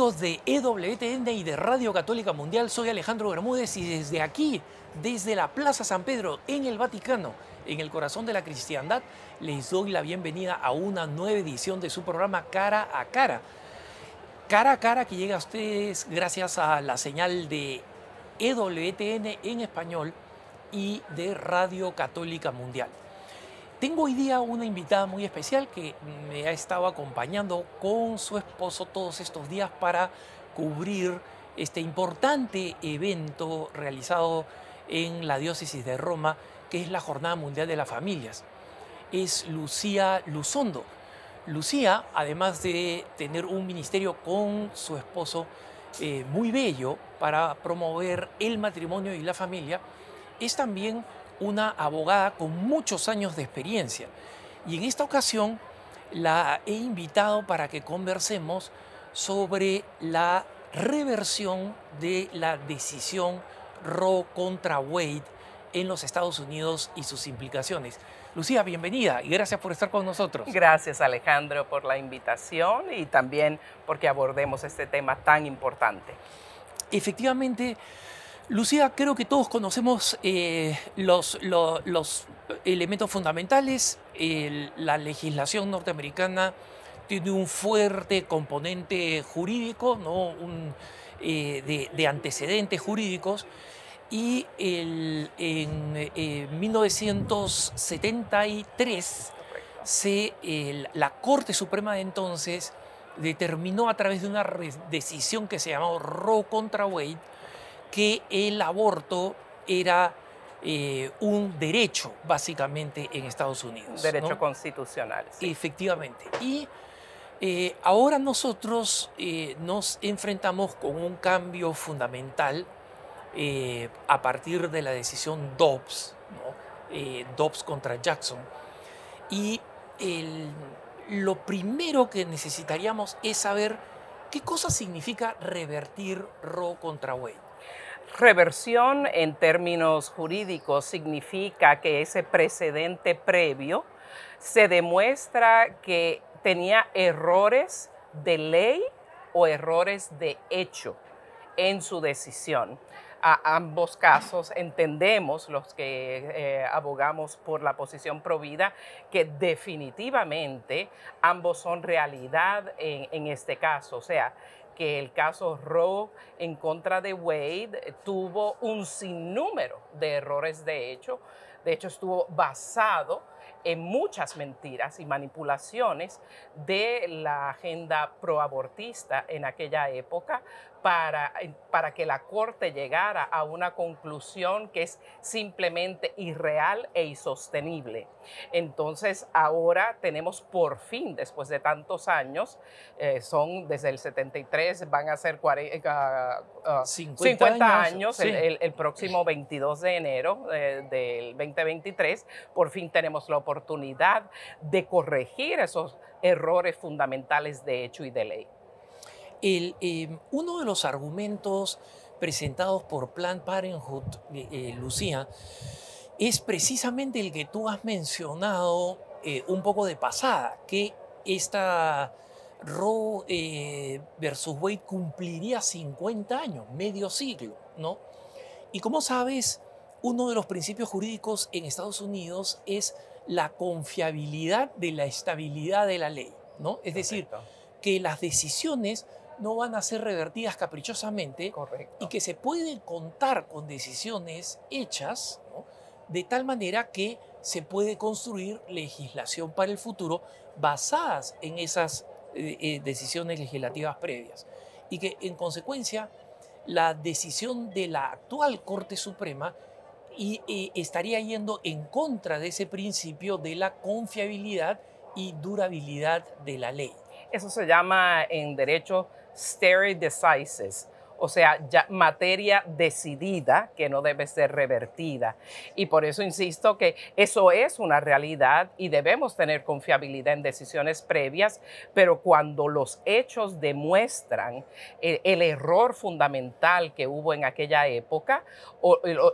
De EWTN y de Radio Católica Mundial, soy Alejandro Bermúdez y desde aquí, desde la Plaza San Pedro, en el Vaticano, en el corazón de la cristiandad, les doy la bienvenida a una nueva edición de su programa Cara a Cara. Cara a Cara que llega a ustedes gracias a la señal de EWTN en español y de Radio Católica Mundial. Tengo hoy día una invitada muy especial que me ha estado acompañando con su esposo todos estos días para cubrir este importante evento realizado en la diócesis de Roma, que es la Jornada Mundial de las Familias. Es Lucía Luzondo. Lucía, además de tener un ministerio con su esposo eh, muy bello para promover el matrimonio y la familia, es también una abogada con muchos años de experiencia. Y en esta ocasión la he invitado para que conversemos sobre la reversión de la decisión Roe contra Wade en los Estados Unidos y sus implicaciones. Lucía, bienvenida y gracias por estar con nosotros. Gracias Alejandro por la invitación y también porque abordemos este tema tan importante. Efectivamente, Lucía, creo que todos conocemos eh, los, elementos fundamentales. la legislación norteamericana tiene un fuerte componente jurídico, ¿no? Eh, de, antecedentes jurídicos. Y en 1973 eh, la Corte Suprema de entonces determinó a través de una decisión que se llamó Roe contra Wade que el aborto era eh, un derecho, básicamente, en Estados Unidos. Derecho constitucional. Efectivamente. Y eh, ahora nosotros eh, nos enfrentamos con un cambio fundamental a partir de la decisión Dobbs, Dobbs contra Jackson. Y lo primero que necesitaríamos es saber qué cosa significa revertir Roe contra Wade. Reversión en términos jurídicos significa que ese precedente previo se demuestra que tenía errores de ley o errores de hecho en su decisión. A ambos casos entendemos, los que eh, abogamos por la posición provida, que definitivamente ambos son realidad en, en este caso. O sea, que el caso Roe en contra de Wade tuvo un sinnúmero de errores de hecho. De hecho, estuvo basado en muchas mentiras y manipulaciones de la agenda proabortista en aquella época para, para que la Corte llegara a una conclusión que es simplemente irreal e insostenible. Entonces ahora tenemos por fin, después de tantos años, eh, son desde el 73, van a ser 40, 50, años, el, próximo 22 de enero eh, del 2023, por fin tenemos la oportunidad de corregir esos errores fundamentales de hecho y de ley. Em, uno de los argumentos presentados por Planned Parenthood, eh, eh, Lucía, es precisamente el que tú has mencionado eh, un poco de pasada, que esta Roe versus Wade cumpliría 50 años, medio siglo, ¿no? Y como sabes, uno de los principios jurídicos en Estados Unidos es la confiabilidad de la estabilidad de la ley, ¿no? Es decir, que las decisiones no van a ser revertidas caprichosamente y que se puede contar con decisiones hechas de tal manera que se puede construir legislación para el futuro basadas en esas eh, eh, decisiones legislativas previas. Y que en consecuencia la decisión de la actual Corte Suprema y, eh, estaría yendo en contra de ese principio de la confiabilidad y durabilidad de la ley. Eso se llama en derecho stare decisis, o sea, ya materia decidida que no debe ser revertida. Y por eso insisto que eso es una realidad y debemos tener confiabilidad en decisiones previas, pero cuando los hechos demuestran eh, el, error fundamental que hubo en aquella época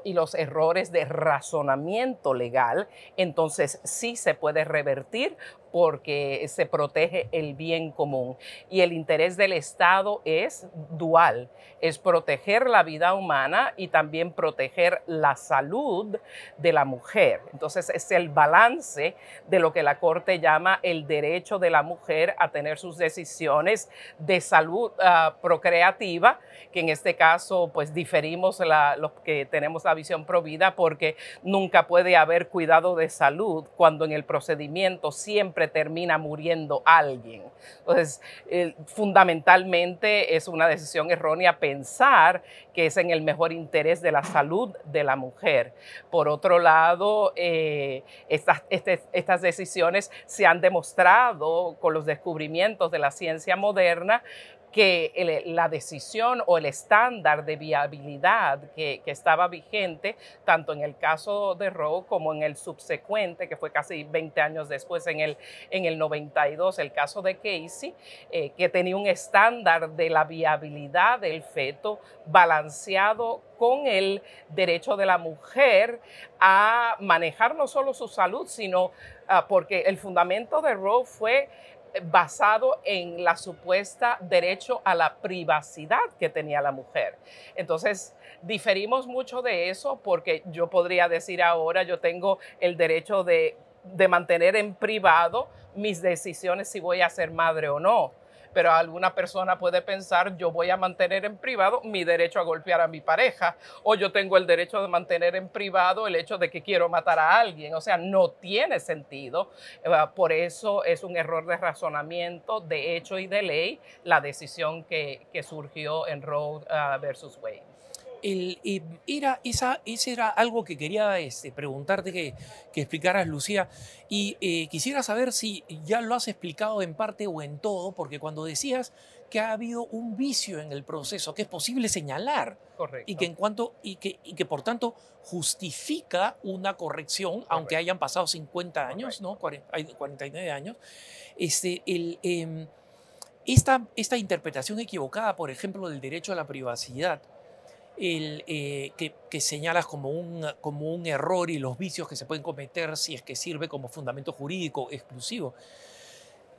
y los errores de razonamiento legal, entonces sí se puede revertir porque se protege el bien común. Y el interés del Estado es dual, es proteger la vida humana y también proteger la salud de la mujer. Entonces es el balance de lo que la Corte llama el derecho de la mujer a tener sus decisiones de salud ah, procreativa, que en este caso pues diferimos los que tenemos la visión provida porque nunca puede haber cuidado de salud cuando en el procedimiento siempre termina muriendo alguien. Entonces, fundamentalmente es una decisión errónea pensar que es en el mejor interés de la salud de la mujer. Por otro lado, eh, este, estas decisiones se han demostrado con los descubrimientos de la ciencia moderna que la decisión o el estándar de viabilidad que, estaba vigente, tanto en el caso de Roe como en el subsecuente, que fue casi 20 años después, en el, en el 92, el caso de Casey, eh, que tenía un estándar de la viabilidad del feto balanceado con el derecho de la mujer a manejar no solo su salud, sino ah, porque el fundamento de Roe fue basado en la supuesta derecho a la privacidad que tenía la mujer. Entonces, diferimos mucho de eso porque yo podría decir ahora, yo tengo el derecho de, de mantener en privado mis decisiones si voy a ser madre o no pero alguna persona puede pensar, yo voy a mantener en privado mi derecho a golpear a mi pareja, o yo tengo el derecho de mantener en privado el hecho de que quiero matar a alguien. O sea, no tiene sentido. Eh, por eso es un error de razonamiento, de hecho y de ley, la decisión que, surgió en Roe uh, versus Wade. El, era esa, ese era algo que quería este, preguntarte que, que, explicaras, Lucía. Y eh, quisiera saber si ya lo has explicado en parte o en todo, porque cuando decías que ha habido un vicio en el proceso que es posible señalar Correcto. y que en cuanto y que, y que por tanto justifica una corrección aunque hayan pasado 50 años no 49 años este el em, esta, esta interpretación equivocada por ejemplo del derecho a la privacidad el, eh, que, señalas como un, como un error y los vicios que se pueden cometer si es que sirve como fundamento jurídico exclusivo.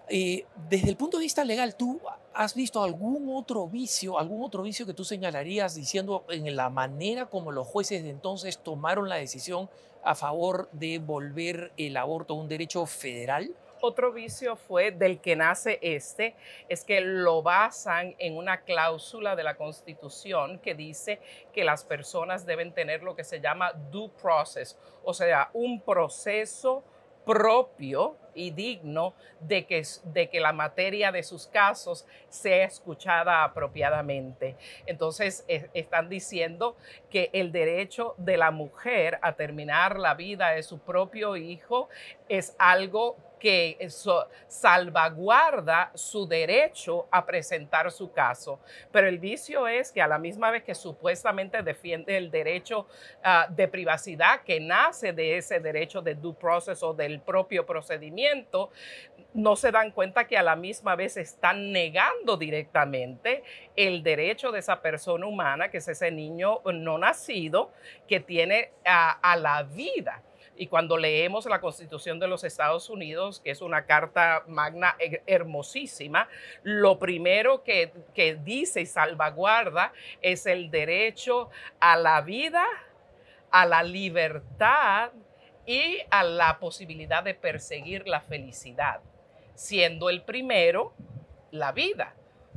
Eh, desde el punto de vista legal, ¿tú has visto algún otro vicio, algún otro vicio que tú señalarías diciendo en la manera como los jueces de entonces tomaron la decisión a favor de volver el aborto un derecho federal? Otro vicio fue del que nace este, es que lo basan en una cláusula de la Constitución que dice que las personas deben tener lo que se llama due process, o sea, un proceso propio y digno de que, de que la materia de sus casos sea escuchada apropiadamente. Entonces, están diciendo que el derecho de la mujer a terminar la vida de su propio hijo es algo que eso salvaguarda su derecho a presentar su caso. Pero el vicio es que a la misma vez que supuestamente defiende el derecho ah, de privacidad que nace de ese derecho de due process o del propio procedimiento, no se dan cuenta que a la misma vez están negando directamente el derecho de esa persona humana, que es ese niño no nacido, que tiene a la vida. Y cuando leemos la Constitución de los Estados Unidos, que es una carta magna hermosísima, lo primero que, dice y salvaguarda es el derecho a la vida, a la libertad y a la posibilidad de perseguir la felicidad, siendo el primero la vida,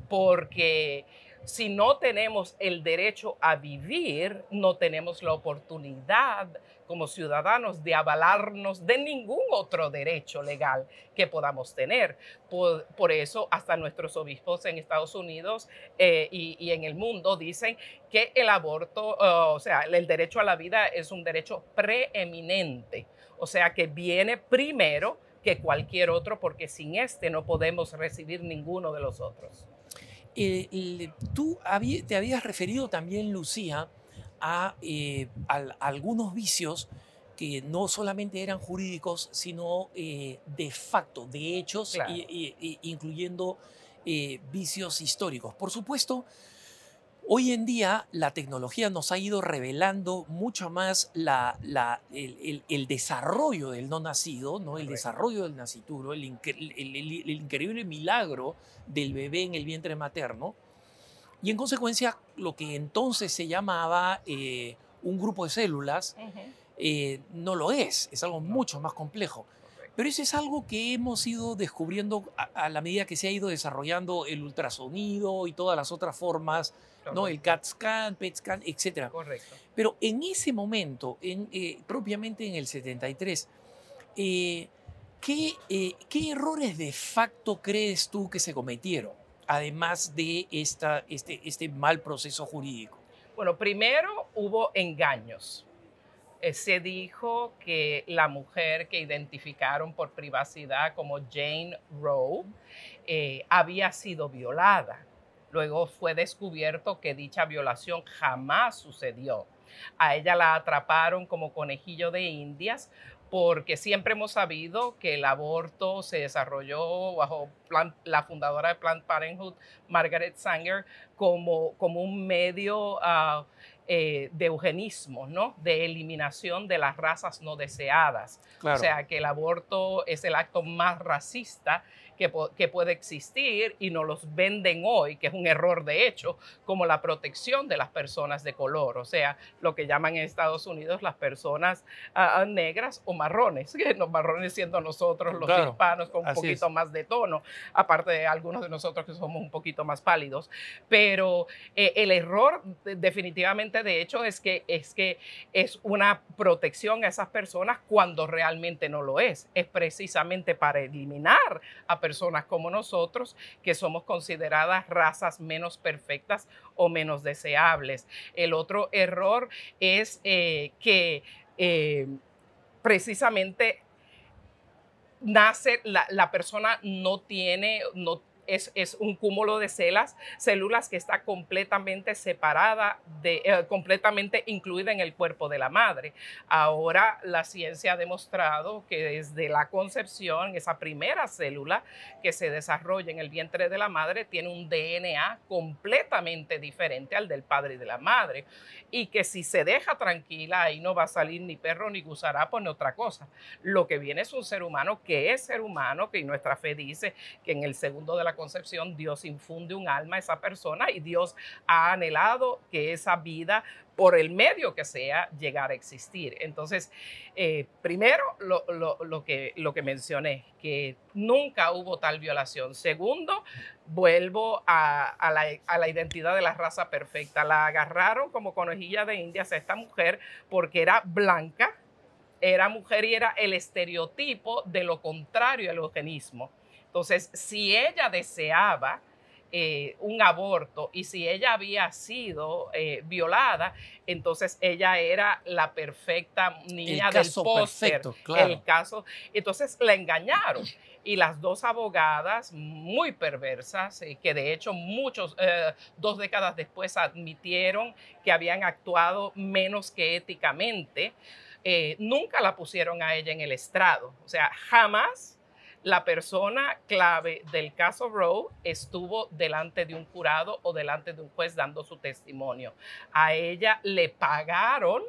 porque si no tenemos el derecho a vivir, no tenemos la oportunidad como ciudadanos de avalarnos de ningún otro derecho legal que podamos tener. Por, eso hasta nuestros obispos en Estados Unidos eh, y, en el mundo dicen que el aborto, o sea, el derecho a la vida es un derecho preeminente, o sea, que viene primero que cualquier otro porque sin este no podemos recibir ninguno de los otros. Eh, tú te habías referido también, Lucía, eh, a, algunos vicios que no solamente eran jurídicos, sino eh, de facto, de hechos, incluyendo vicios históricos. Por supuesto, Hoy en día la tecnología nos ha ido revelando mucho más la, la, el, el, desarrollo del no nacido, ¿no? el desarrollo del nacituro, el, el, increíble milagro del bebé en el vientre materno. Y en consecuencia, lo que entonces se llamaba eh, un grupo de células eh, no lo es, es algo mucho más complejo. Pero eso es algo que hemos ido descubriendo a, la medida que se ha ido desarrollando el ultrasonido y todas las otras formas, ¿no? el CAT scan, PET scan, etc. Correcto. Pero en ese momento, en, eh, propiamente en el 73, ¿qué, ¿qué errores de facto crees tú que se cometieron? además de esta, este, este mal proceso jurídico? Bueno, primero hubo engaños. Eh, se dijo que la mujer que identificaron por privacidad como Jane Roe eh, había sido violada. Luego fue descubierto que dicha violación jamás sucedió. A ella la atraparon como conejillo de indias porque siempre hemos sabido que el aborto se desarrolló bajo la fundadora de Planned Parenthood, Margaret Sanger, como, como un medio ah, eh, de eugenismo, ¿no? de eliminación de las razas no deseadas. O sea, que el aborto es el acto más racista que, puede existir y nos los venden hoy, que es un error de hecho, como la protección de las personas de color, o sea, lo que llaman en Estados Unidos las personas ah, ah, negras o marrones, que los marrones siendo nosotros los hispanos con un poquito más de tono, aparte de algunos de nosotros que somos un poquito más pálidos, pero eh, el error definitivamente de hecho es que, es que es una protección a esas personas cuando realmente no lo es, es precisamente para eliminar a personas personas como nosotros, que somos consideradas razas menos perfectas o menos deseables. El otro error es eh, que eh, precisamente nace, la, la, persona no tiene, no es, un cúmulo de células, células que está completamente separada, de, eh, completamente incluida en el cuerpo de la madre. Ahora la ciencia ha demostrado que desde la concepción, esa primera célula que se desarrolla en el vientre de la madre tiene un DNA completamente diferente al del padre y de la madre. Y que si se deja tranquila, ahí no va a salir ni perro ni gusarapo ni otra cosa. Lo que viene es un ser humano que es ser humano, que nuestra fe dice que en el segundo de la concepción, Dios infunde un alma a esa persona y Dios ha anhelado que esa vida, por el medio que sea, llegara a existir. Entonces, eh, primero, lo, que, mencioné, que nunca hubo tal violación. Segundo, vuelvo a, la, a, la, identidad de la raza perfecta. La agarraron como conejilla de indias a esta mujer porque era blanca, era mujer y era el estereotipo de lo contrario al eugenismo. Entonces, si ella deseaba eh, un aborto y si ella había sido eh, violada, entonces ella era la perfecta niña del póster. El caso, entonces la engañaron. Y las dos abogadas muy perversas, eh, que de hecho muchos, dos décadas después admitieron que habían actuado menos que éticamente, nunca la pusieron a ella en el estrado. O sea, jamás la persona clave del caso Roe estuvo delante de un jurado o delante de un juez dando su testimonio. A ella le pagaron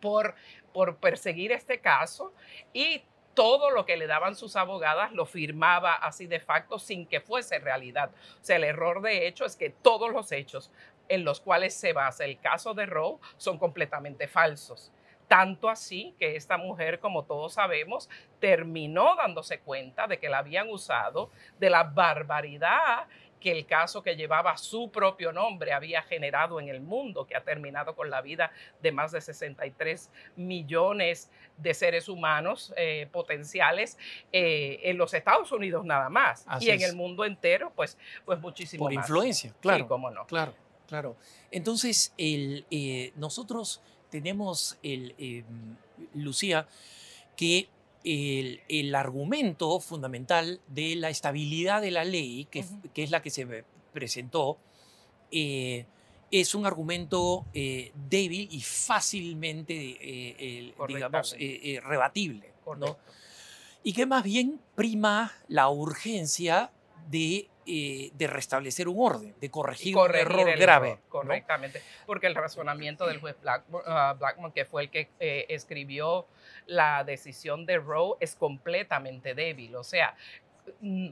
por, por perseguir este caso y todo lo que le daban sus abogadas lo firmaba así de facto sin que fuese realidad. O sea, el error de hecho es que todos los hechos en los cuales se basa el caso de Roe son completamente falsos. Tanto así que esta mujer, como todos sabemos, terminó dándose cuenta de que la habían usado, de la barbaridad que el caso que llevaba su propio nombre había generado en el mundo, que ha terminado con la vida de más de 63 millones de seres humanos eh, potenciales eh, en los Estados Unidos nada más y en el mundo entero, pues, pues muchísimo Por más. influencia, claro. Sí, cómo no. Claro, claro. Entonces, el, eh, nosotros tenemos, el, em, Lucía, que el, argumento fundamental de la estabilidad de la ley, que, que es la que se presentó, eh, es un argumento eh, débil y fácilmente, eh, digamos, rebatible. ¿no? Y que más bien prima la urgencia de eh, de restablecer un orden, de corregir, un error grave. correctamente, porque el razonamiento del juez ah, Blackmun, que fue el que eh, escribió la decisión de Roe, es completamente débil. O sea, mm,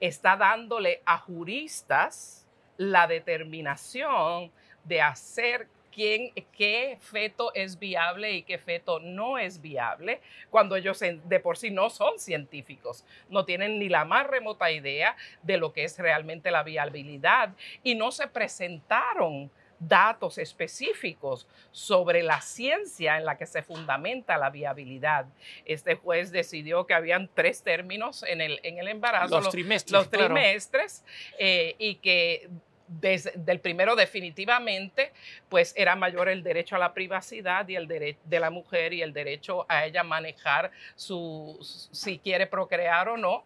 está dándole a juristas la determinación de hacer quién, qué feto es viable y qué feto no es viable, cuando ellos de por sí no son científicos, no tienen ni la más remota idea de lo que es realmente la viabilidad y no se presentaron datos específicos sobre la ciencia en la que se fundamenta la viabilidad. Este juez decidió que habían tres términos en el, en el embarazo, los, trimestres, los trimestres eh, y que desde el primero definitivamente, pues era mayor el derecho a la privacidad y el derecho de la mujer y el derecho a ella manejar su, si quiere procrear o no,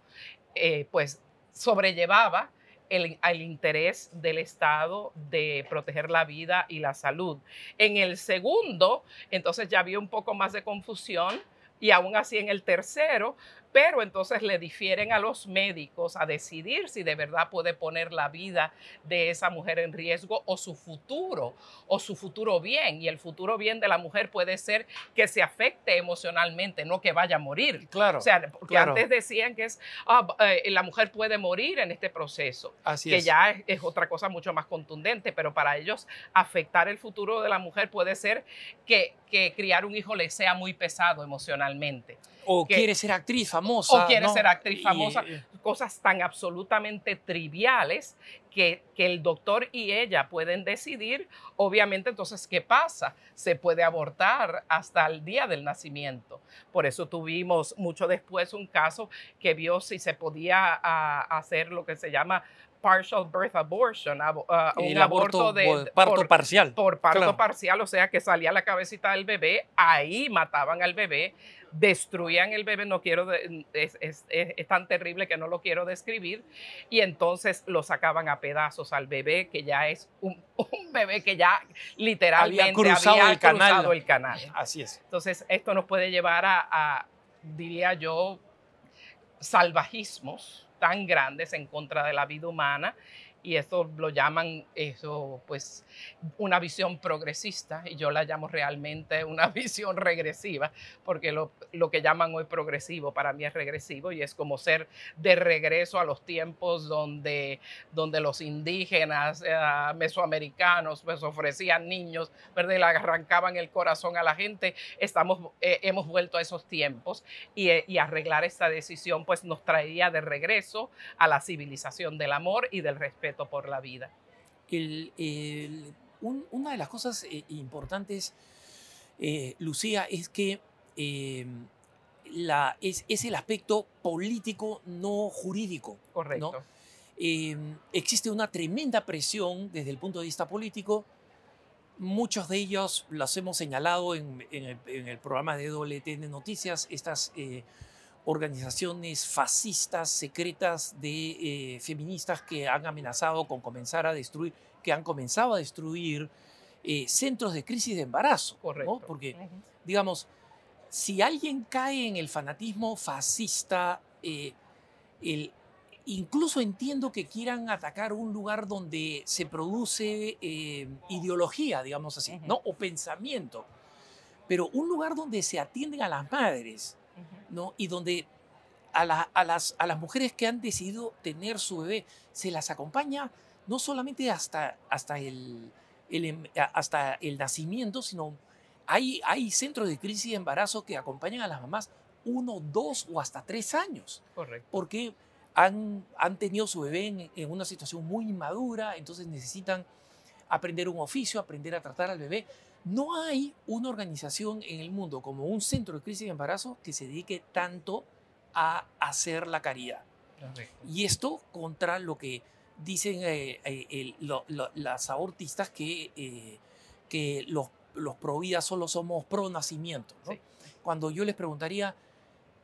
eh, pues sobrellevaba el, el, interés del Estado de proteger la vida y la salud. En el segundo, entonces ya había un poco más de confusión y aún así en el tercero, pero entonces le difieren a los médicos a decidir si de verdad puede poner la vida de esa mujer en riesgo o su futuro, o su futuro bien. Y el futuro bien de la mujer puede ser que se afecte emocionalmente, no que vaya a morir. Claro. O sea, porque antes decían que es, ah, eh, la mujer puede morir en este proceso, Así que ya es, otra cosa mucho más contundente, pero para ellos afectar el futuro de la mujer puede ser que, que criar un hijo le sea muy pesado emocionalmente. O quiere ser actriz famosa. O quiere ser actriz famosa. cosas tan absolutamente triviales que, que, el doctor y ella pueden decidir. Obviamente, entonces, ¿qué pasa? Se puede abortar hasta el día del nacimiento. Por eso tuvimos mucho después un caso que vio si se podía ah, hacer lo que se llama partial birth abortion, uh, un aborto, de parto parcial. Por parto parcial, o sea que salía la cabecita del bebé, ahí mataban al bebé, destruían el bebé, no quiero, es, es, es, tan terrible que no lo quiero describir, y entonces lo sacaban a pedazos al bebé, que ya es un, un bebé que ya literalmente había cruzado, el, canal. el, canal. Así es. Entonces esto nos puede llevar a, a diría yo, salvajismos tan grandes en contra de la vida humana y eso lo llaman eso pues una visión progresista y yo la llamo realmente una visión regresiva porque lo, lo, que llaman hoy progresivo para mí es regresivo y es como ser de regreso a los tiempos donde, donde los indígenas eh, mesoamericanos pues ofrecían niños, ¿verdad? Y le arrancaban el corazón a la gente. Estamos, eh, hemos vuelto a esos tiempos y, y arreglar esta decisión pues nos traería de regreso a la civilización del amor y del respeto por la vida. una de las cosas eh, importantes, eh, Lucía, es que eh, la, es, el aspecto político, no jurídico. Correcto. existe una tremenda presión desde el punto de vista político. Muchos de ellos los hemos señalado en, el, programa de WTN Noticias, estas organizaciones fascistas, secretas de eh, feministas que han amenazado con comenzar a destruir, que han comenzado a destruir eh, centros de crisis de embarazo. Correcto. Porque, digamos, si alguien cae en el fanatismo fascista, eh, el, incluso entiendo que quieran atacar un lugar donde se produce ideología, digamos así, ¿no? o pensamiento, pero un lugar donde se atienden a las madres, ¿no? Y donde a, las, a las mujeres que han decidido tener su bebé se las acompaña no solamente hasta, hasta, el, em, hasta el nacimiento, sino hay, hay centros de crisis de embarazo que acompañan a las mamás uno, dos o hasta tres años. Correcto. Porque han, han tenido su bebé en, en, una situación muy inmadura, entonces necesitan aprender un oficio, aprender a tratar al bebé. No hay una organización en el mundo como un centro de crisis de embarazo que se dedique tanto a hacer la caridad. Y esto contra lo que dicen eh, eh, las abortistas que, eh, que los, los pro vida solo somos pro nacimiento. Cuando yo les preguntaría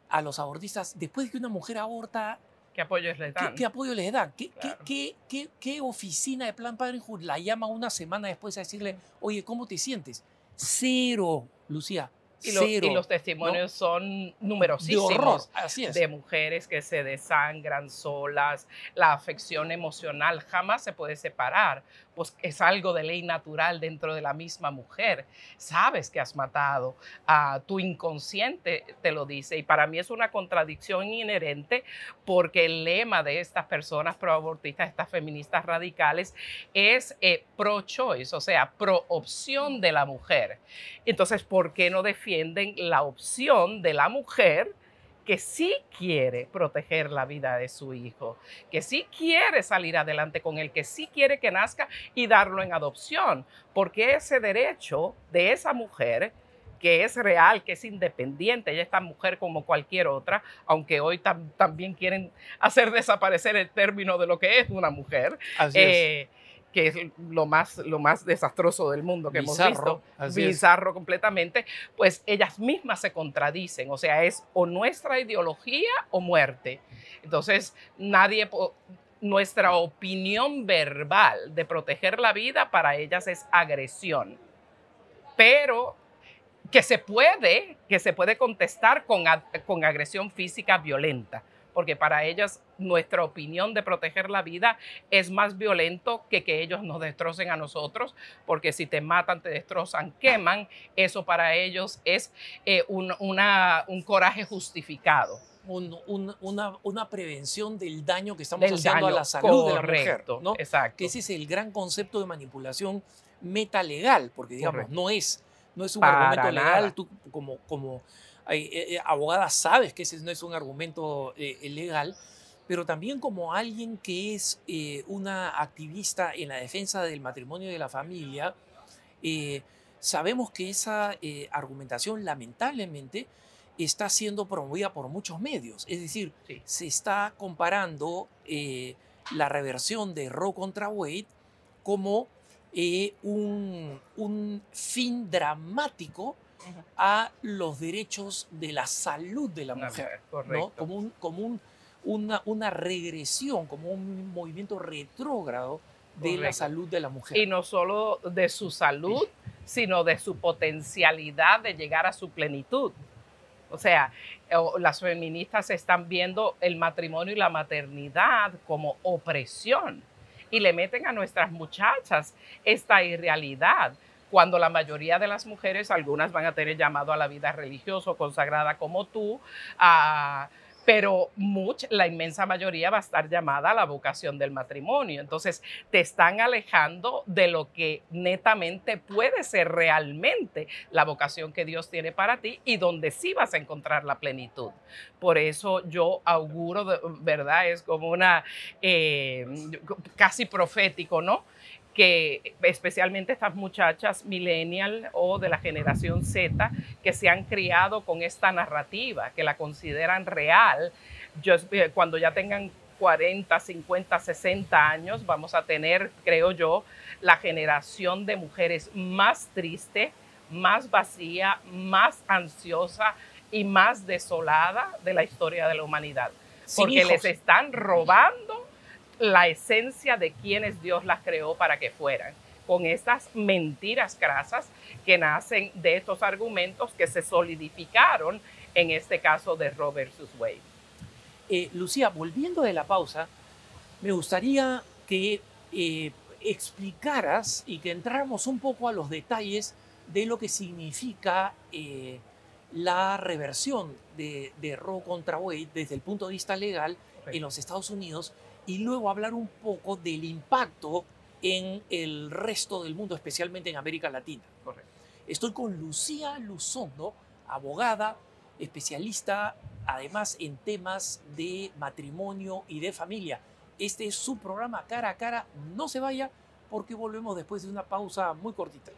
a los abortistas, después de que una mujer aborta, ¿Qué apoyo les dan? ¿Qué, apoyo les dan? ¿Qué, qué, qué, qué, oficina de Plan Parenthood la llama una semana después a decirle, oye, ¿cómo te sientes? Cero, Lucía, y, los testimonios son numerosísimos de, de mujeres que se desangran solas, la afección emocional jamás se puede separar, pues es algo de ley natural dentro de la misma mujer. Sabes que has matado, a tu inconsciente te lo dice y para mí es una contradicción inherente porque el lema de estas personas proabortistas, estas feministas radicales, es eh, pro-choice, o sea, pro-opción de la mujer. Entonces, ¿por qué no defienden la opción de la mujer? Que sí quiere proteger la vida de su hijo, que sí quiere salir adelante con él, que sí quiere que nazca y darlo en adopción, porque ese derecho de esa mujer que es real, que es independiente, ella es tan mujer como cualquier otra, aunque hoy también quieren hacer desaparecer el término de lo que es una mujer. Así es eh, que es lo más, lo más desastroso del mundo que hemos visto, bizarro completamente, pues ellas mismas se contradicen, o sea, es o nuestra ideología o muerte. Entonces, nadie, nuestra opinión verbal de proteger la vida para ellas es agresión, pero que se puede, que se puede contestar con, con agresión física violenta porque para ellas nuestra opinión de proteger la vida es más violento que que ellos nos destrocen a nosotros, porque si te matan, te destrozan, queman, eso para ellos es eh, un, coraje justificado. una, prevención del daño que estamos haciendo a la salud de la mujer. ¿no? Exacto. Que ese es el gran concepto de manipulación metalegal, porque digamos, no es, no es un argumento legal, tú como, como abogada sabes que ese no es un argumento eh, legal, pero también como alguien que es una activista en la defensa del matrimonio y de la familia, sabemos que esa argumentación lamentablemente está siendo promovida por muchos medios. Es decir, se está comparando la reversión de Roe contra Wade como un, un, fin dramático a los derechos de la salud de la mujer, como, un, como una, una, regresión, como un movimiento retrógrado de la salud de la mujer. Y no solo de su salud, sino de su potencialidad de llegar a su plenitud. O sea, las feministas están viendo el matrimonio y la maternidad como opresión y le meten a nuestras muchachas esta irrealidad cuando la mayoría de las mujeres, algunas van a tener llamado a la vida religiosa consagrada como tú, pero la inmensa mayoría va a estar llamada a la vocación del matrimonio. Entonces, te están alejando de lo que netamente puede ser realmente la vocación que Dios tiene para ti y donde sí vas a encontrar la plenitud. Por eso yo auguro, ¿verdad? Es como una eh, casi profético, ¿no? Que especialmente estas muchachas millennial o de la generación Z que se han criado con esta narrativa, que la consideran real, yo, eh, cuando ya tengan 40, 50, 60 años, vamos a tener, creo yo, la generación de mujeres más triste, más vacía, más ansiosa y más desolada de la historia de la humanidad. Porque les están robando la esencia de quienes Dios las creó para que fueran, con estas mentiras grasas que nacen de estos argumentos que se solidificaron en este caso de Roe versus Wade. Eh, Lucía, volviendo de la pausa, me gustaría que eh, explicaras y que entráramos un poco a los detalles de lo que significa eh, la reversión de, de Roe contra Wade desde el punto de vista legal en los Estados Unidos y luego hablar un poco del impacto en el resto del mundo, especialmente en América Latina. Correcto. Estoy con Lucía Luzondo, abogada, especialista además en temas de matrimonio y de familia. Este es su programa cara a cara. No se vaya porque volvemos después de una pausa muy cortita.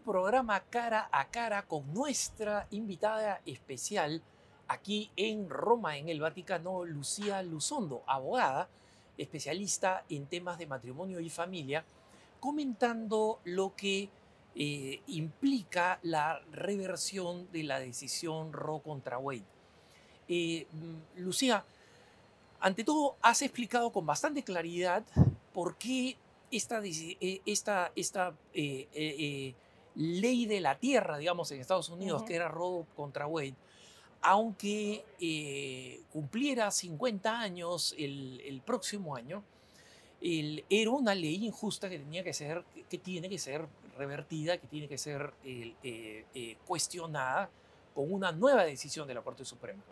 Programa Cara a Cara con nuestra invitada especial aquí en Roma, en el Vaticano, Lucía Luzondo, abogada, especialista en temas de matrimonio y familia, comentando lo que eh, implica la reversión de la decisión Roe contra Wade. Eh, mm, Lucía, ante todo, has explicado con bastante claridad por qué esta, eh, esta, esta ley de la tierra, digamos, en Estados Unidos, que era Roe contra Wade, aunque cumpliera 50 años el próximo año, era una ley injusta que tenía que ser, que tiene que ser revertida, que tiene que ser eh, eh, cuestionada con una nueva decisión de la Corte Suprema.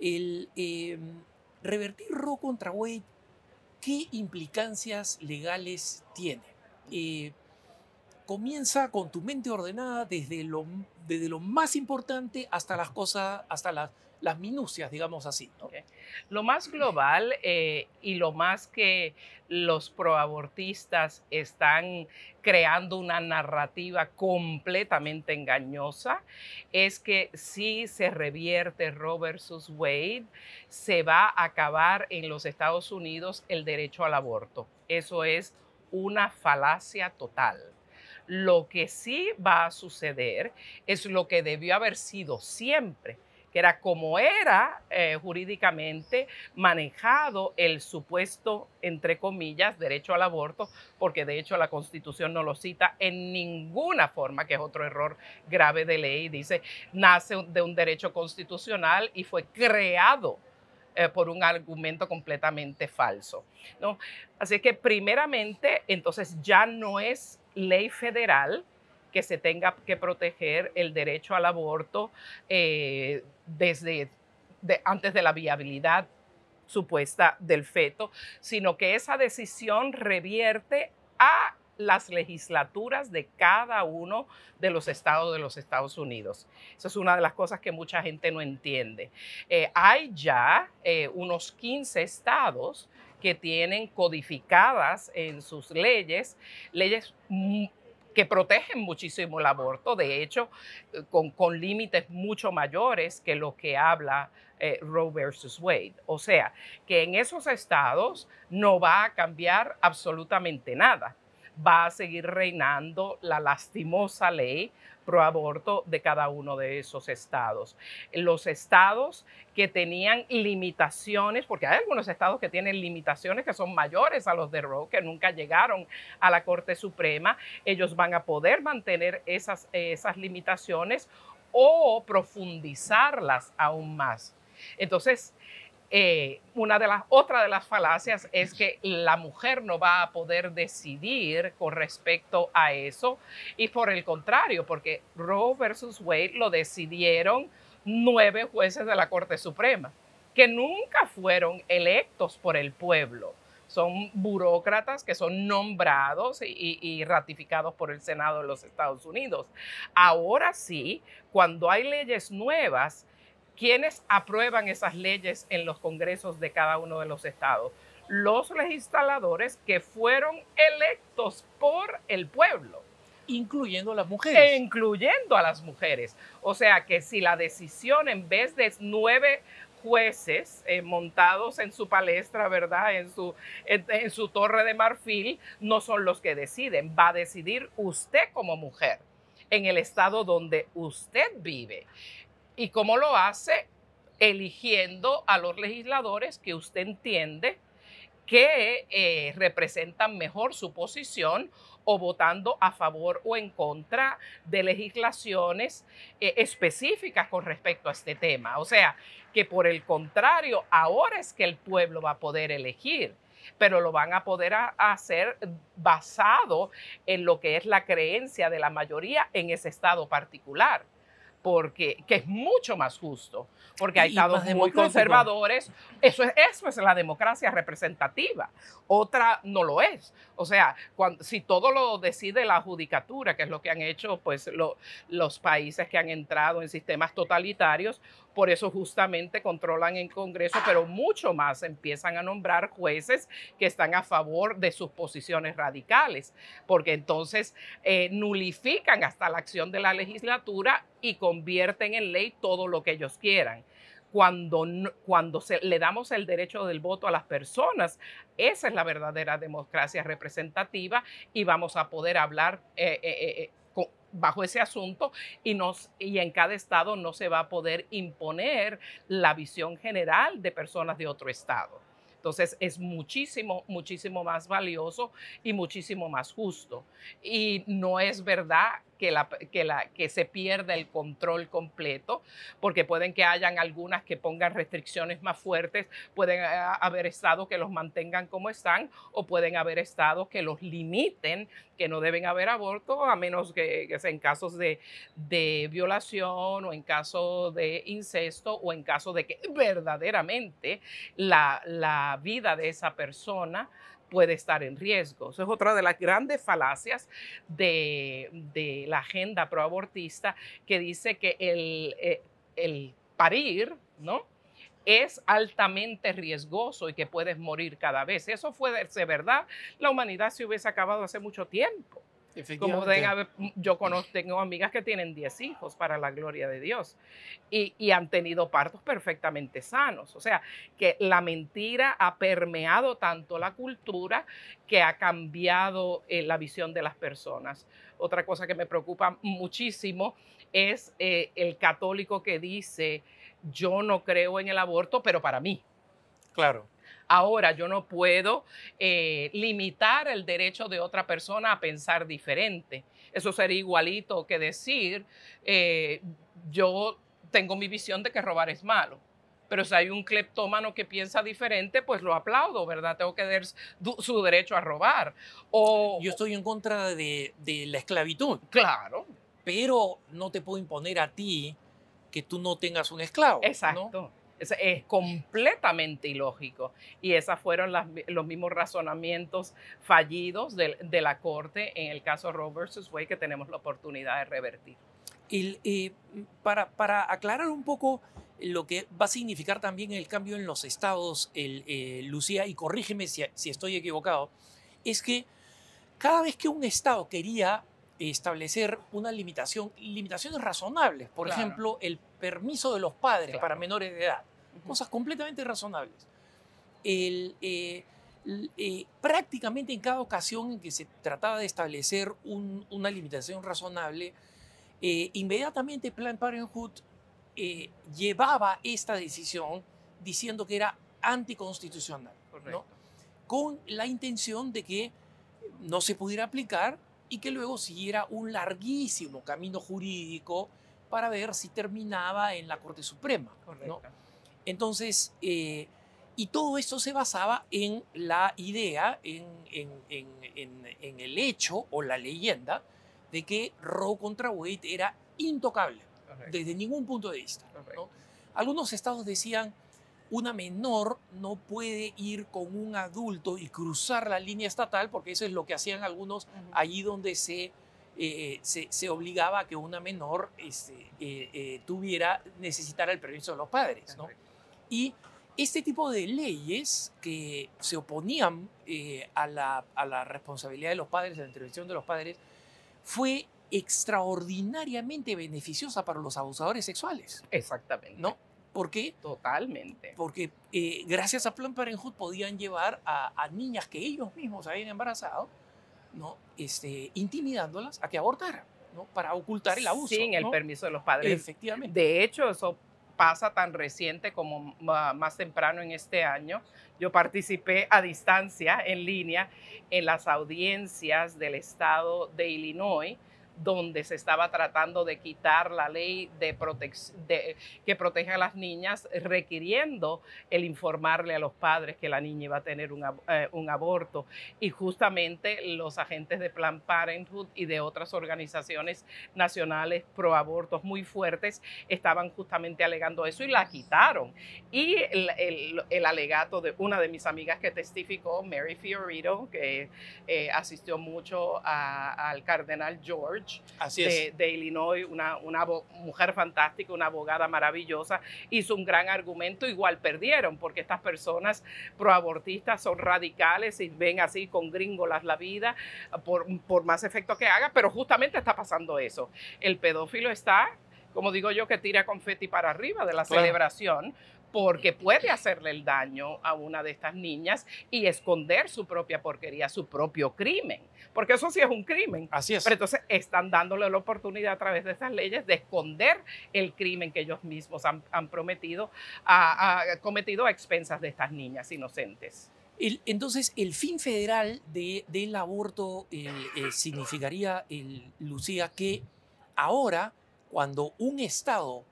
El em, revertir Roe contra Wade, ¿qué implicancias legales tiene? Eh, comienza con tu mente ordenada desde lo, desde lo más importante hasta las cosas, hasta las las minucias, digamos así. Lo más global eh, y lo más que los proabortistas están creando una narrativa completamente engañosa es que si se revierte Roe versus Wade, se va a acabar en los Estados Unidos el derecho al aborto. Eso es una falacia total. Lo que sí va a suceder es lo que debió haber sido siempre que era como era eh, jurídicamente manejado el supuesto, entre comillas, derecho al aborto, porque de hecho la Constitución no lo cita en ninguna forma, que es otro error grave de ley. Dice, nace de un derecho constitucional y fue creado eh, por un argumento completamente falso. ¿no? Así que primeramente, entonces ya no es ley federal, que se tenga que proteger el derecho al aborto eh, desde antes de la viabilidad supuesta del feto, sino que esa decisión revierte a las legislaturas de cada uno de los estados de los Estados Unidos. Esa es una de las cosas que mucha gente no entiende. Eh, hay ya eh, unos 15 estados que tienen codificadas en sus leyes, leyes que protegen muchísimo el aborto, de hecho, eh, con, límites mucho mayores que lo que habla eh, Roe versus Wade. O sea, que en esos estados no va a cambiar absolutamente nada. Va a seguir reinando la lastimosa ley pro aborto de cada uno de esos estados. Los estados que tenían limitaciones, porque hay algunos estados que tienen limitaciones que son mayores a los de Roe, que nunca llegaron a la Corte Suprema, ellos van a poder mantener esas, esas limitaciones o profundizarlas aún más. Entonces, eh, una de las, otra de las falacias es que la mujer no va a poder decidir con respecto a eso y por el contrario, porque Roe versus Wade lo decidieron nueve jueces de la Corte Suprema, que nunca fueron electos por el pueblo. Son burócratas que son nombrados y, y ratificados por el Senado de los Estados Unidos. Ahora sí, cuando hay leyes nuevas, ¿Quiénes aprueban esas leyes en los congresos de cada uno de los estados? Los legisladores que fueron electos por el pueblo. Incluyendo a las mujeres. incluyendo a las mujeres. O sea que si la decisión en vez de nueve jueces eh, montados en su palestra, ¿verdad? En su, en su torre de marfil, no son los que deciden. Va a decidir usted como mujer en el estado donde usted vive. ¿Y cómo lo hace? Eligiendo a los legisladores que usted entiende que eh, representan mejor su posición o votando a favor o en contra de legislaciones eh, específicas con respecto a este tema. O sea, que por el contrario, ahora es que el pueblo va a poder elegir pero lo van a poder hacer basado en lo que es la creencia de la mayoría en ese estado particular porque que es mucho más justo, porque hay estados muy conservadores. Eso es, eso es la democracia representativa. Otra no lo es. O sea, cuando, si todo lo decide la judicatura, que es lo que han hecho pues, los países que han entrado en sistemas totalitarios, por eso justamente controlan en Congreso, pero mucho más empiezan a nombrar jueces que están a favor de sus posiciones radicales, porque entonces eh, nulifican hasta la acción de la legislatura y convierten en ley todo lo que ellos quieran cuando, cuando se, le damos el derecho del voto a las personas. Esa es la verdadera democracia representativa y vamos a poder hablar eh, eh, bajo ese asunto y, nos, y en cada estado no se va a poder imponer la visión general de personas de otro estado. Entonces es muchísimo, muchísimo más valioso y muchísimo más justo. Y no es verdad que, la, que, la, que se pierda el control completo, porque pueden que hayan algunas que pongan restricciones más fuertes, pueden eh, haber estados que los mantengan como están o pueden haber estados que los limiten, que no deben haber aborto, a menos que, sea en casos de, violación o en caso de incesto o en caso de que verdaderamente la vida de esa persona puede estar en riesgo. Eso es otra de las grandes falacias de, la agenda proabortista que dice que el, eh, el parir, ¿no? es altamente riesgoso y que puedes morir cada vez. Eso fuese verdad, la humanidad se hubiese acabado hace mucho tiempo. Como yo conozco, tengo amigas que tienen 10 hijos para la gloria de Dios y, han tenido partos perfectamente sanos. O sea, que la mentira ha permeado tanto la cultura que ha cambiado eh, la visión de las personas. Otra cosa que me preocupa muchísimo es eh, el católico que dice, yo no creo en el aborto, pero para mí. Claro. Ahora yo no puedo eh, limitar el derecho de otra persona a pensar diferente. Eso sería igualito que decir, eh, yo tengo mi visión de que robar es malo. Pero si hay un cleptómano que piensa diferente, pues lo aplaudo, ¿verdad? Tengo que dar su derecho a robar. O, yo estoy en contra de, de la esclavitud. Claro. Pero no te puedo imponer a ti que tú no tengas un esclavo. Exacto. Es, completamente ilógico. Y esos fueron los mismos razonamientos fallidos de, la Corte en el caso Roe versus Wade que tenemos la oportunidad de revertir. Y, para, para, aclarar un poco lo que va a significar también el cambio en los estados, el, eh, Lucía, y corrígeme si, si estoy equivocado, es que cada vez que un estado quería establecer una limitación, limitaciones razonables, por ejemplo, el permiso de los padres para menores de edad, cosas completamente razonables. El, eh, eh, prácticamente en cada ocasión en que se trataba de establecer una limitación razonable, eh, inmediatamente Planned Parenthood llevaba esta decisión diciendo que era anticonstitucional, con la intención de que no se pudiera aplicar y que luego siguiera un larguísimo camino jurídico para ver si terminaba en la Corte Suprema. Entonces, eh, y todo esto se basaba en la idea, en, el hecho o la leyenda de que Roe contra Wade era intocable desde ningún punto de vista. Algunos estados decían, una menor no puede ir con un adulto y cruzar la línea estatal, porque eso es lo que hacían algunos allí donde se eh, se, obligaba a que una menor este, eh, eh, tuviera, necesitara el permiso de los padres. ¿no? Y este tipo de leyes que se oponían a, la, a la responsabilidad de los padres, a la intervención de los padres, fue extraordinariamente beneficiosa para los abusadores sexuales. Exactamente. ¿No? ¿Por qué? Totalmente. Porque gracias a Planned Parenthood podían llevar a, a, niñas que ellos mismos habían embarazado ¿no? Este, intimidándolas a que abortaran, ¿no? Para ocultar el abuso. Sin el permiso de los padres. Efectivamente. De hecho, eso pasa tan reciente como más temprano en este año. Yo participé a distancia, en línea, en las audiencias del estado de Illinois donde se estaba tratando de quitar la ley que protege a las niñas, requiriendo el informarle a los padres que la niña iba a tener un, eh, aborto. Y justamente los agentes de Planned Parenthood y de otras organizaciones nacionales pro abortos muy fuertes estaban justamente alegando eso y la quitaron. Y el, el, alegato de una de mis amigas que testificó, Mary Fiorito, que eh, asistió mucho al cardenal George, Así de, Illinois, una, una mujer fantástica, una abogada maravillosa, hizo un gran argumento, igual perdieron, porque estas personas proabortistas son radicales y ven así con gringolas la vida, por, por más efecto que haga, pero justamente está pasando eso. El pedófilo está, como digo yo, que tira confeti para arriba de la Claro. celebración. Porque puede hacerle el daño a una de estas niñas y esconder su propia porquería, su propio crimen. Porque eso sí es un crimen. Así es. Pero entonces están dándole la oportunidad a través de estas leyes de esconder el crimen que ellos mismos han, han prometido, a, a- cometido a expensas de estas niñas inocentes. El- entonces, el fin federal de- del aborto el, eh, significaría, Lucía, que ahora, cuando un Estado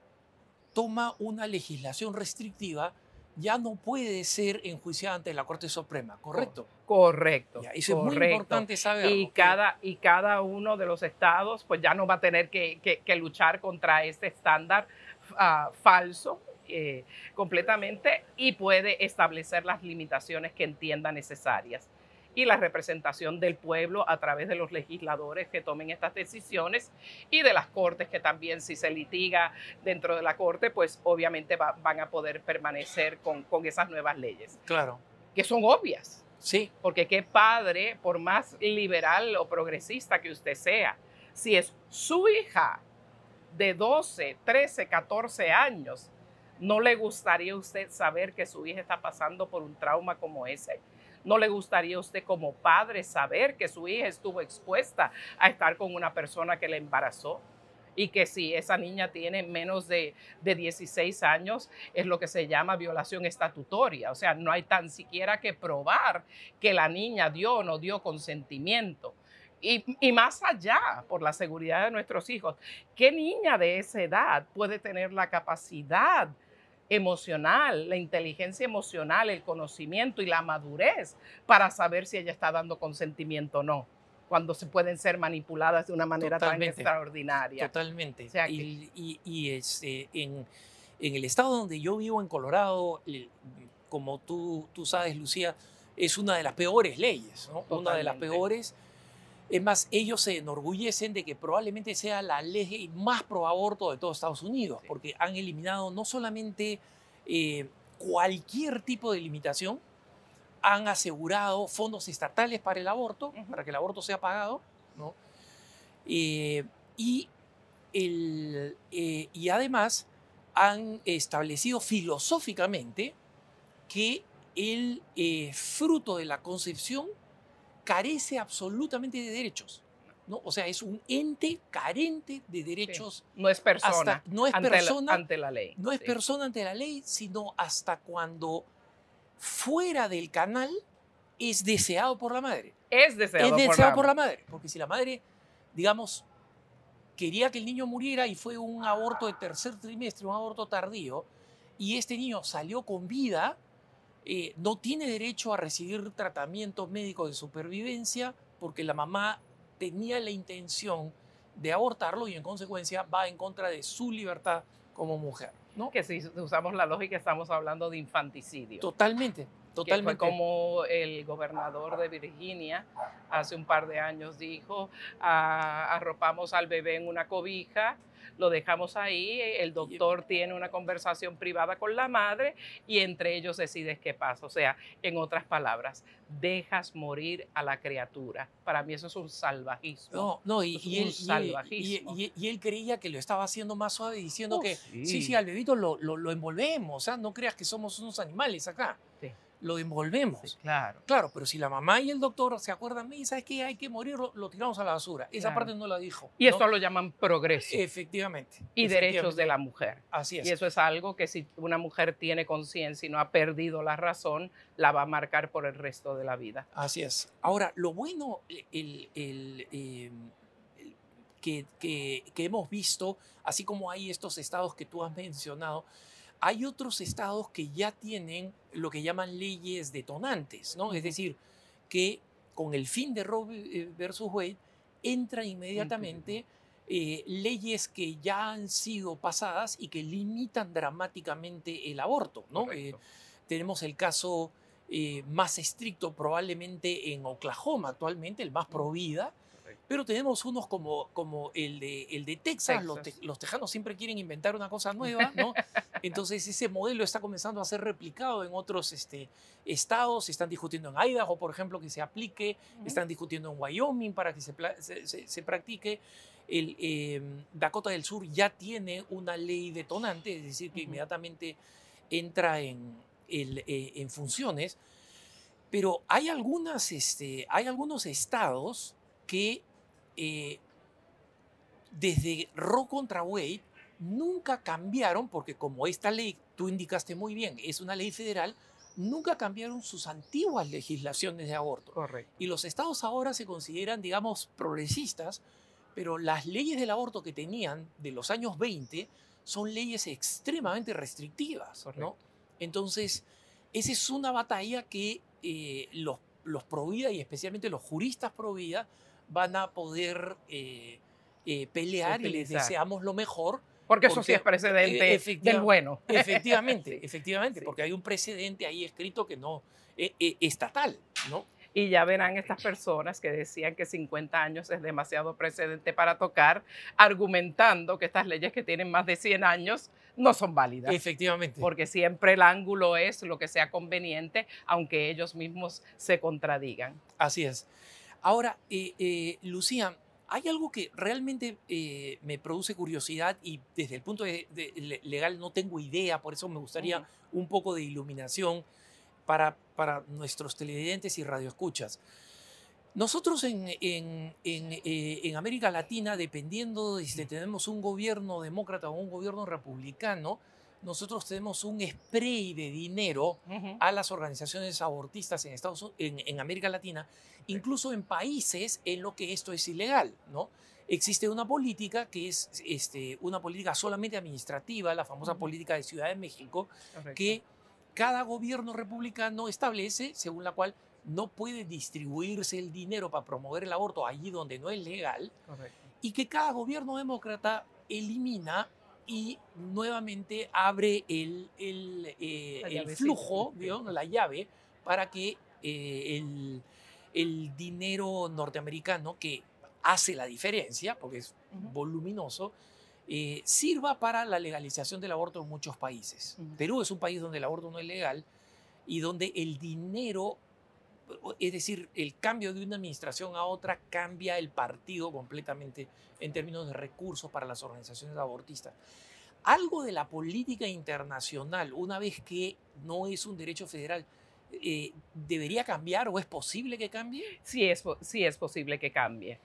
toma una legislación restrictiva, ya no puede ser enjuiciada ante la Corte Suprema, ¿correcto? Correcto. Ya, eso es muy importante saberlo. Y cada, y cada uno de los estados pues ya no va a tener que, que- que luchar contra este estándar ah, falso eh, completamente y puede establecer las limitaciones que entienda necesarias. Y la representación del pueblo a través de los legisladores que tomen estas decisiones y de las cortes que también si se litiga dentro de la corte, pues obviamente va- van a poder permanecer con, con esas nuevas leyes, Claro. que son obvias. Sí, Porque qué padre, por más liberal o progresista que usted sea, si es su hija de 12, 13, 14 años, ¿no le gustaría a usted saber que su hija está pasando por un trauma como ese? ¿No le gustaría a usted como padre saber que su hija estuvo expuesta a estar con una persona que le embarazó? Y que si esa niña tiene menos de, de 16 años, es lo que se llama violación estatutoria. O sea, no hay tan siquiera que probar que la niña dio o no dio consentimiento. Y, y más allá, por la seguridad de nuestros hijos, ¿qué niña de esa edad puede tener la capacidad emocional, la inteligencia emocional, el conocimiento y la madurez para saber si ella está dando consentimiento o no? Cuando se pueden ser manipuladas de una manera Totalmente. tan extraordinaria. totalmente. O sea que- y y- y, este, en, en el estado donde yo vivo, en Colorado, como tú, tú sabes, Lucía, es una de las peores leyes, ¿no? Una de las peores. Es más, ellos se enorgullecen de que probablemente sea la ley más pro aborto de todo Estados Unidos, Sí. porque han eliminado no solamente eh, cualquier tipo de limitación, han asegurado fondos estatales para el aborto, para que el aborto sea pagado, ¿no? Eh, y, el, eh, y además han establecido filosóficamente que el fruto de la concepción carece absolutamente de derechos. ¿no? O sea, es un ente carente de derechos. No es persona. Hasta, no es ante, persona, la, ante la ley. no es Sí. persona ante la ley, sino hasta cuando fuera del canal es deseado por la madre. Es deseado, es por, deseado la- por la madre. Porque si la madre, digamos, quería que el niño muriera y fue un aborto de tercer trimestre, un aborto tardío, y este niño salió con vida, eh, no tiene derecho a recibir tratamiento médico de supervivencia porque la mamá tenía la intención de abortarlo y en consecuencia va en contra de su libertad como mujer. ¿no? Que si usamos la lógica estamos hablando de infanticidio. Totalmente, que totalmente. fue como el gobernador de Virginia hace un par de años dijo, "Ah, arropamos al bebé en una cobija, lo dejamos ahí, el doctor tiene una conversación privada con la madre y entre ellos decides qué pasa. O sea, en otras palabras, dejas morir a la criatura. Para mí eso es un salvajismo. No, no, y, y un él, salvajismo. y- y- y él creía que lo estaba haciendo más suave diciendo Oh, que sí. sí, sí, al bebito lo, lo, lo envolvemos, o sea, no creas que somos unos animales acá, Sí. Lo envolvemos. Sí, claro. Claro, pero si la mamá y el doctor se acuerdan, "Mira, ¿sabes qué? Hay que morirlo, lo tiramos a la basura. Esa Claro. parte no la dijo. Y ¿no? esto lo llaman progreso Efectivamente. y derechos de la mujer. Así es. Y eso es algo que si una mujer tiene conciencia y no ha perdido la razón, la va a marcar por el resto de la vida. Así es. Ahora, lo bueno el, el, el- que, que- que hemos visto, así como hay estos estados que tú has mencionado, hay otros estados que ya tienen lo que llaman leyes detonantes, ¿no? Es decir, que con el fin de Roe eh, versus Wade entran inmediatamente eh, leyes que ya han sido pasadas y que limitan dramáticamente el aborto, ¿no? Eh, tenemos el caso eh, más estricto probablemente en Oklahoma actualmente, el más pro vida, Correcto. Pero tenemos unos como, como el, de, el de Texas, Los, los, tejanos siempre quieren inventar una cosa nueva, ¿no? Entonces ese modelo está comenzando a ser replicado en otros este, estados, están discutiendo en Idaho, por ejemplo, que se aplique, están discutiendo en Wyoming para que se, se, se, practique. El, em, Dakota del Sur ya tiene una ley detonante, es decir, que inmediatamente entra en, el, eh, en funciones, pero hay, algunas, este, hay algunos estados que eh, desde Roe contra Wade nunca cambiaron, porque como esta ley, tú indicaste muy bien, es una ley federal, nunca cambiaron sus antiguas legislaciones de aborto. Correcto. Y los estados ahora se consideran, digamos, progresistas, pero las leyes del aborto que tenían de los años 20 son leyes extremadamente restrictivas, ¿no? Entonces, esa es una batalla que eh, los, los pro y especialmente los juristas pro vida van a poder eh, eh, pelear y les deseamos lo mejor. Porque, eso sí es precedente eh, del bueno. Efectivamente, efectivamente, porque hay un precedente ahí escrito que no, estatal, ¿no? Y ya verán estas personas que decían que 50 años es demasiado precedente para tocar, argumentando que estas leyes que tienen más de 100 años no son válidas. Efectivamente. Porque siempre el ángulo es lo que sea conveniente, aunque ellos mismos se contradigan. Así es. Ahora, eh, eh, Lucía, hay algo que realmente eh, me produce curiosidad y desde el punto de, legal no tengo idea, por eso me gustaría un poco de iluminación para, para nuestros televidentes y radioescuchas. Nosotros en, en, en, América Latina, dependiendo de si tenemos un gobierno demócrata o un gobierno republicano, nosotros tenemos un spray de dinero a las organizaciones abortistas en, Estados, en, en América Latina, incluso en países en los que esto es ilegal, ¿no? Existe una política que es este, una política solamente administrativa, la famosa política de Ciudad de México, que cada gobierno republicano establece, según la cual no puede distribuirse el dinero para promover el aborto allí donde no es legal, y que cada gobierno demócrata elimina y nuevamente abre el, el, eh, flujo, la llave, para que eh, el, el, dinero norteamericano, que hace la diferencia, porque es voluminoso, eh, sirva para la legalización del aborto en muchos países. Perú es un país donde el aborto no es legal y donde el dinero es decir, el cambio de una administración a otra cambia el partido completamente en términos de recursos para las organizaciones abortistas. Algo de la política internacional, una vez que no es un derecho federal, eh, ¿debería cambiar o es posible que cambie? Sí es, sí es posible que cambie,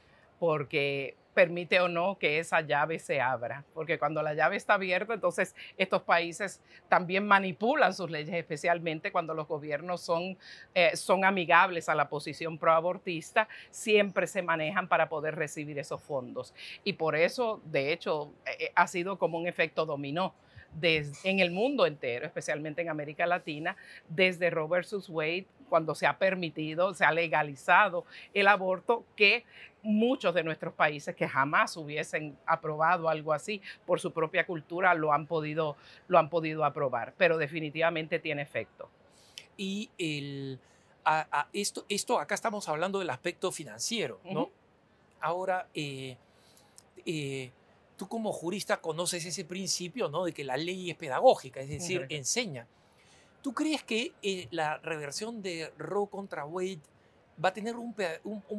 porque permite o no que esa llave se abra, porque cuando la llave está abierta, entonces estos países también manipulan sus leyes, especialmente cuando los gobiernos son, eh, son amigables a la posición proabortista, siempre se manejan para poder recibir esos fondos. Y por eso, de hecho, eh, ha sido como un efecto dominó en el mundo entero, especialmente en América Latina, desde Roe versus Wade, cuando se ha permitido, se ha legalizado el aborto, que muchos de nuestros países que jamás hubiesen aprobado algo así por su propia cultura lo han podido, lo han podido aprobar, pero definitivamente tiene efecto. Y el, esto, esto, acá estamos hablando del aspecto financiero, ¿no? Ahora, eh, eh, tú como jurista conoces ese principio, ¿no? De que la ley es pedagógica, es decir, enseña. ¿Tú crees que eh, la reversión de Roe contra Wade va a tener un,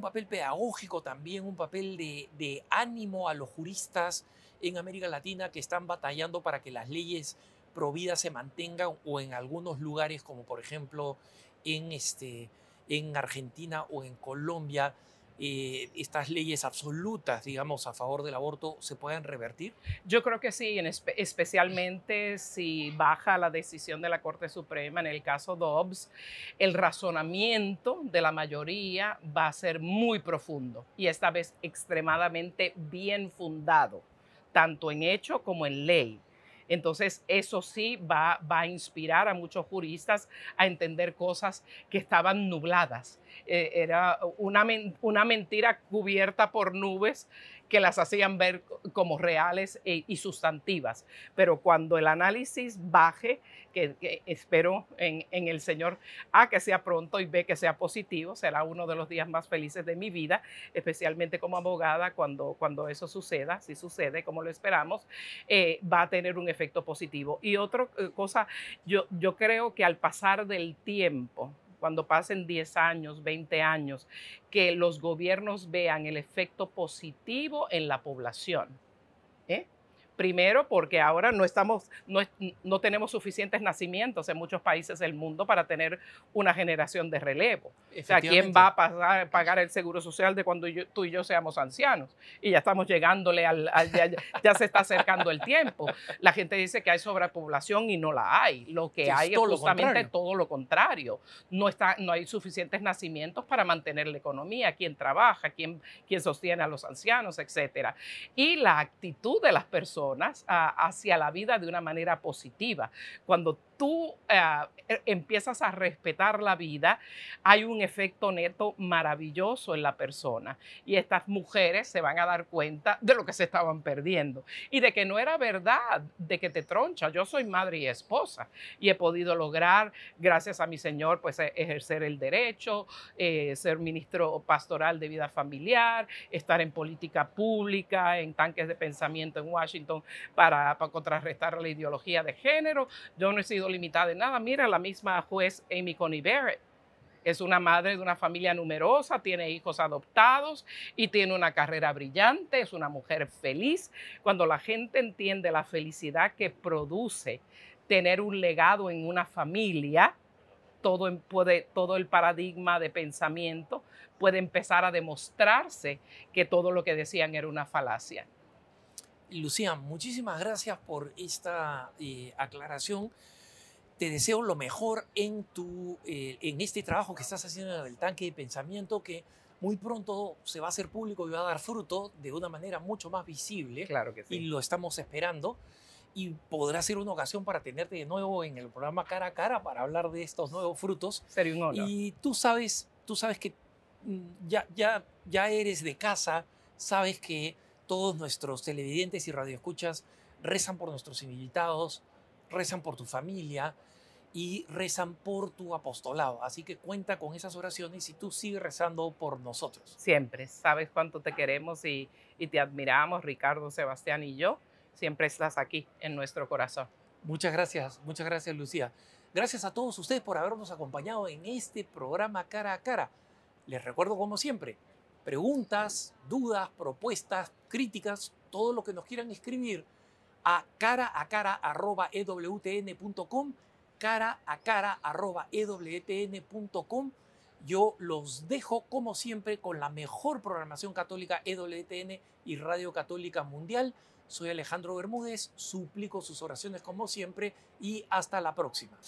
papel pedagógico también, un papel de, ánimo a los juristas en América Latina que están batallando para que las leyes prohibidas se mantengan o en algunos lugares como por ejemplo en, este, en Argentina o en Colombia eh, estas leyes absolutas, digamos, a favor del aborto se pueden revertir? Yo creo que sí, especialmente si baja la decisión de la Corte Suprema en el caso Dobbs, el razonamiento de la mayoría va a ser muy profundo y esta vez extremadamente bien fundado, tanto en hecho como en ley. Entonces, eso sí va, a inspirar a muchos juristas a entender cosas que estaban nubladas. Eh, era una, una mentira cubierta por nubes que las hacían ver como reales e, y sustantivas. Pero cuando el análisis baje, que, espero en, el Señor a que sea pronto y ve que sea positivo, será uno de los días más felices de mi vida, especialmente como abogada, cuando, cuando eso suceda, si sucede como lo esperamos, eh, va a tener un efecto positivo. Y otra eh, cosa, yo, yo creo que al pasar del tiempo, cuando pasen 10 años, 20 años, que los gobiernos vean el efecto positivo en la población. ¿eh? Primero, porque ahora no, estamos, no, no, tenemos suficientes nacimientos en muchos países del mundo para tener una generación de relevo. O sea, ¿quién va a pagar el seguro social de cuando tú y yo seamos ancianos? Y ya estamos llegándole al... ya, se está acercando el tiempo. La gente dice que hay sobrepoblación y no la hay. Lo que hay es, justamente todo lo contrario. No, está, no hay suficientes nacimientos para mantener la economía, quién trabaja, quién, quién sostiene a los ancianos, etc. Y la actitud de las personas hacia la vida de una manera positiva. Cuando tú eh, e, empiezas a respetar la vida, hay un efecto neto maravilloso en la persona. Y estas mujeres se van a dar cuenta de lo que se estaban perdiendo y de que no era verdad, de que te troncha. Yo soy madre y esposa y he podido lograr, gracias a mi Señor, pues e, ejercer el derecho, eh, ser ministro pastoral de vida familiar, estar en política pública, en tanques de pensamiento en Washington para, para contrarrestar la ideología de género. Yo no he sido limitada de nada. Mira, la misma juez Amy Coney Barrett es una madre de una familia numerosa, tiene hijos adoptados y tiene una carrera brillante, es una mujer feliz. Cuando la gente entiende la felicidad que produce tener un legado en una familia, todo, puede, todo el paradigma de pensamiento puede empezar a demostrarse que todo lo que decían era una falacia. Lucía, muchísimas gracias por esta eh, aclaración te deseo lo mejor en, tu, eh, en este trabajo que estás haciendo en el tanque de pensamiento que muy pronto se va a hacer público y va a dar fruto de una manera mucho más visible. Claro que sí. Y lo estamos esperando. Y podrá ser una ocasión para tenerte de nuevo en el programa cara a cara para hablar de estos nuevos frutos. Sería un honor. Y tú sabes, tú sabes que mm, ya, ya, ya eres de casa, sabes que todos nuestros televidentes y radioescuchas rezan por nuestros invitados, rezan por tu familia y rezan por tu apostolado. Así que cuenta con esas oraciones y tú sigues rezando por nosotros. Siempre, sabes cuánto te queremos y, y te admiramos, Ricardo, Sebastián y yo. Siempre estás aquí en nuestro corazón. Muchas gracias, muchas gracias Lucía. Gracias a todos ustedes por habernos acompañado en este programa cara a cara. Les recuerdo como siempre, preguntas, dudas, propuestas, críticas, todo lo que nos quieran escribir a cara a cara arroba ewtn.com, cara a cara arroba ewtn.com. Yo los dejo como siempre con la mejor programación católica EWTN y Radio Católica Mundial. Soy Alejandro Bermúdez, suplico sus oraciones como siempre y hasta la próxima.